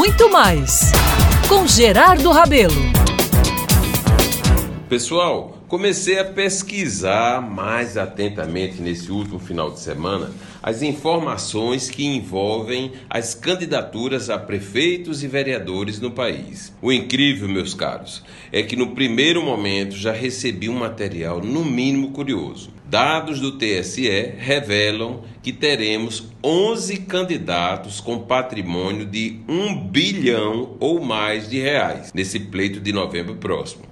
muito mais com Gerardo Rabelo. Pessoal, comecei a pesquisar mais atentamente nesse último final de semana as informações que envolvem as candidaturas a prefeitos e vereadores no país. O incrível, meus caros, é que no primeiro momento já recebi um material no mínimo curioso. Dados do TSE revelam que teremos 11 candidatos com patrimônio de 1 bilhão ou mais de reais nesse pleito de novembro próximo.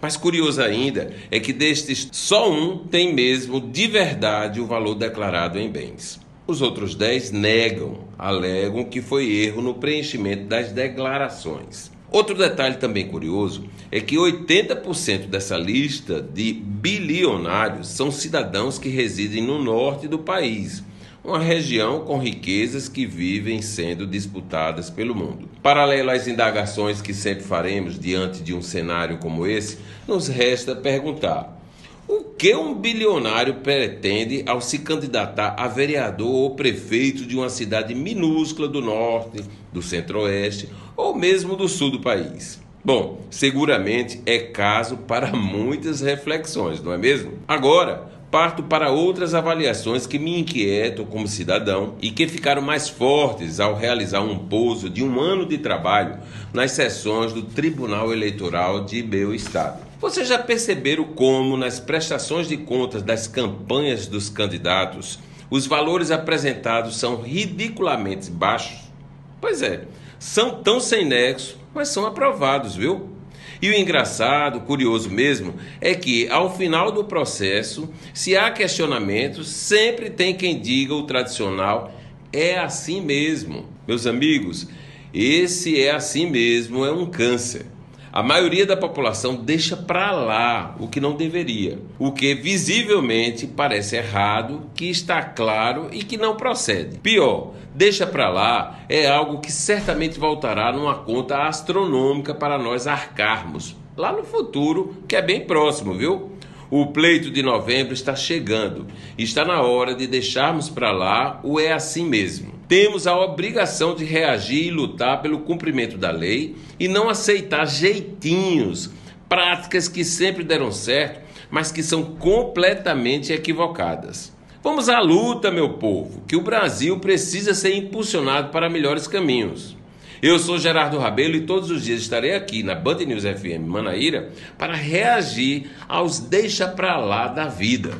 Mas curioso ainda é que destes só um tem mesmo de verdade o valor declarado em bens. Os outros 10 negam, alegam que foi erro no preenchimento das declarações. Outro detalhe também curioso é que 80% dessa lista de bilionários são cidadãos que residem no norte do país, uma região com riquezas que vivem sendo disputadas pelo mundo. Paralelo às indagações que sempre faremos diante de um cenário como esse, nos resta perguntar: o que um bilionário pretende ao se candidatar a vereador ou prefeito de uma cidade minúscula do norte, do centro-oeste ou mesmo do sul do país? Bom, seguramente é caso para muitas reflexões, não é mesmo? Agora, parto para outras avaliações que me inquietam como cidadão e que ficaram mais fortes ao realizar um pouso de um ano de trabalho nas sessões do Tribunal Eleitoral de meu estado. Vocês já perceberam como, nas prestações de contas das campanhas dos candidatos, os valores apresentados são ridiculamente baixos? Pois é, são tão sem nexo, mas são aprovados, viu? E o engraçado, curioso mesmo, é que ao final do processo, se há questionamentos, sempre tem quem diga o tradicional: é assim mesmo. Meus amigos, esse é assim mesmo, é um câncer. A maioria da população deixa para lá o que não deveria, o que visivelmente parece errado, que está claro e que não procede. Pior, deixa para lá é algo que certamente voltará numa conta astronômica para nós arcarmos lá no futuro, que é bem próximo, viu? O pleito de novembro está chegando. Está na hora de deixarmos para lá o é assim mesmo. Temos a obrigação de reagir e lutar pelo cumprimento da lei e não aceitar jeitinhos, práticas que sempre deram certo, mas que são completamente equivocadas. Vamos à luta, meu povo, que o Brasil precisa ser impulsionado para melhores caminhos. Eu sou Gerardo Rabelo e todos os dias estarei aqui na Band News FM Manaíra para reagir aos deixa pra lá da vida.